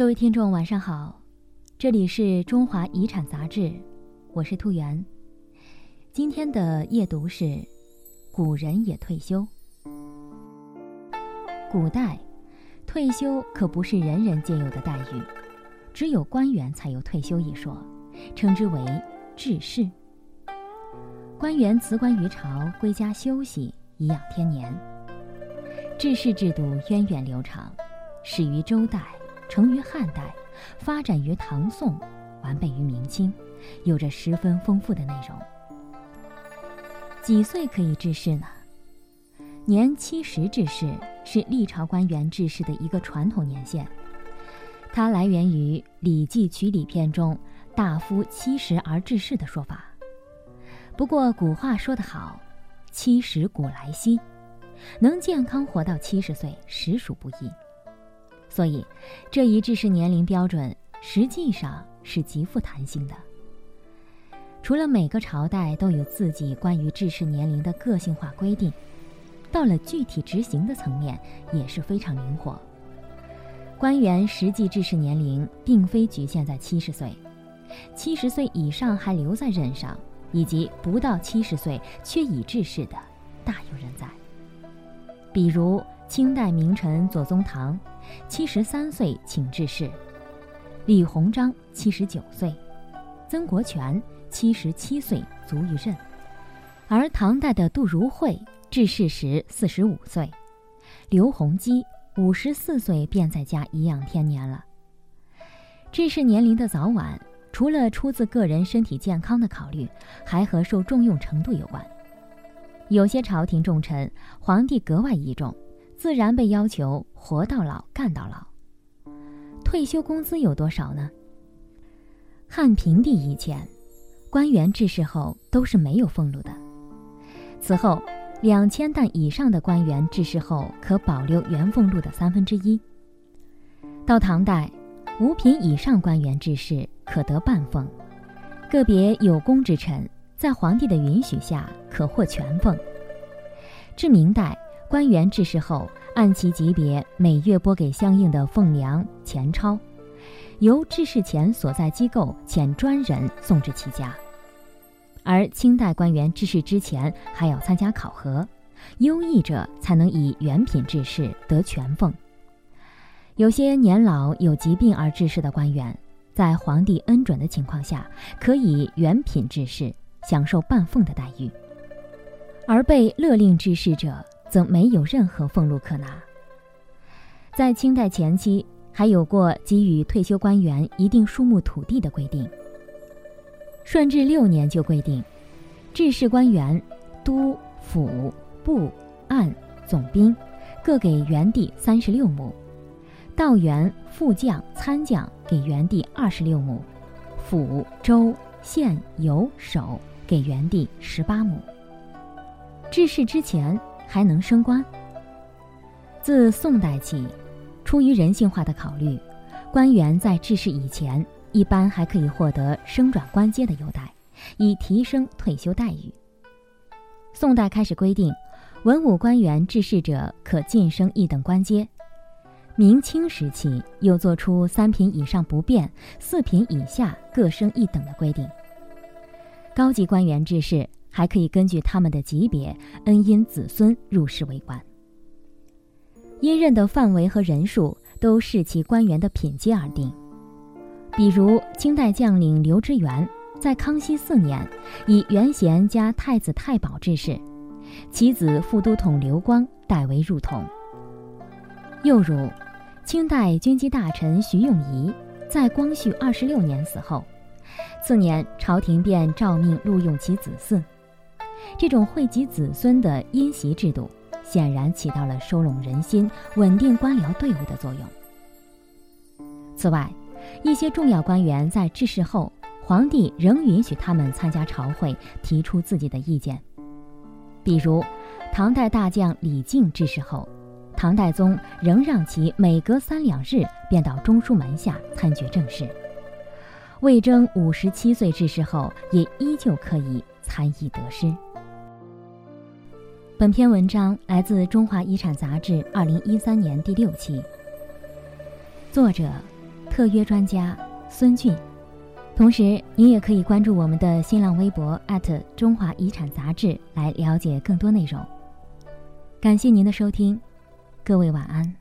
各位听众，晚上好，这里是中华遗产杂志，我是兔媛。今天的夜读是：古人也退休。古代退休可不是人人皆有的待遇，只有官员才有退休一说，称之为致仕。官员辞官于朝，归家休息，颐养天年。致仕制度源远流长，始于周代。成于汉代，发展于唐宋，完备于明清，有着十分丰富的内容。几岁可以致仕呢？年七十致仕是历朝官员致仕的一个传统年限，它来源于《礼记·曲礼篇》中“大夫七十而致仕”的说法。不过古话说得好：“七十古来稀”，能健康活到七十岁，实属不易。所以，这一致仕年龄标准实际上是极富弹性的。除了每个朝代都有自己关于致仕年龄的个性化规定，到了具体执行的层面也是非常灵活。官员实际致仕年龄并非局限在七十岁，七十岁以上还留在任上，以及不到七十岁却已致仕的，大有人在。比如清代名臣左宗棠。七十三岁请致仕，李鸿章七十九岁，曾国荃七十七岁卒于任，而唐代的杜如晦致仕时四十五岁，刘洪基五十四岁便在家颐养天年了。致仕年龄的早晚，除了出自个人身体健康的考虑，还和受重用程度有关。有些朝廷重臣，皇帝格外倚重。自然被要求活到老干到老。退休工资有多少呢？汉平帝以前，官员致仕后都是没有俸禄的。此后，两千担以上的官员致仕后可保留原俸禄的三分之一。到唐代，五品以上官员致仕可得半俸，个别有功之臣在皇帝的允许下可获全俸。至明代。官员致仕后，按其级别每月拨给相应的俸粮钱钞，由致仕前所在机构遣专人送至其家。而清代官员致仕之前还要参加考核，优异者才能以原品致仕得全俸。有些年老有疾病而致仕的官员，在皇帝恩准的情况下，可以原品致仕，享受半俸的待遇；而被勒令致仕者，则没有任何俸禄可拿。在清代前期，还有过给予退休官员一定数目土地的规定。顺治六年就规定，致仕官员，都府部按总兵，各给原地三十六亩；道员、副将、参将给原地二十六亩；府州县游守给原地十八亩。致仕之前。还能升官。自宋代起，出于人性化的考虑，官员在致仕以前，一般还可以获得升转官阶的优待，以提升退休待遇。宋代开始规定，文武官员致仕者可晋升一等官阶。明清时期又作出三品以上不变，四品以下各升一等的规定。高级官员致仕。还可以根据他们的级别、恩荫子孙入仕为官。因任的范围和人数都视其官员的品阶而定。比如清代将领刘知元在康熙四年以元贤加太子太保致仕，其子副都统刘光代为入统。又如清代军机大臣徐永仪在光绪二十六年死后，次年朝廷便诏命录用其子嗣。这种惠及子孙的荫袭制度，显然起到了收拢人心、稳定官僚队伍的作用。此外，一些重要官员在致仕后，皇帝仍允许他们参加朝会，提出自己的意见。比如，唐代大将李靖致仕后，唐代宗仍让其每隔三两日便到中书门下参决政事。魏征五十七岁致仕后，也依旧可以参议得失。本篇文章来自《中华遗产》杂志二零一三年第六期，作者：特约专家孙俊。同时，您也可以关注我们的新浪微博中华遗产杂志来了解更多内容。感谢您的收听，各位晚安。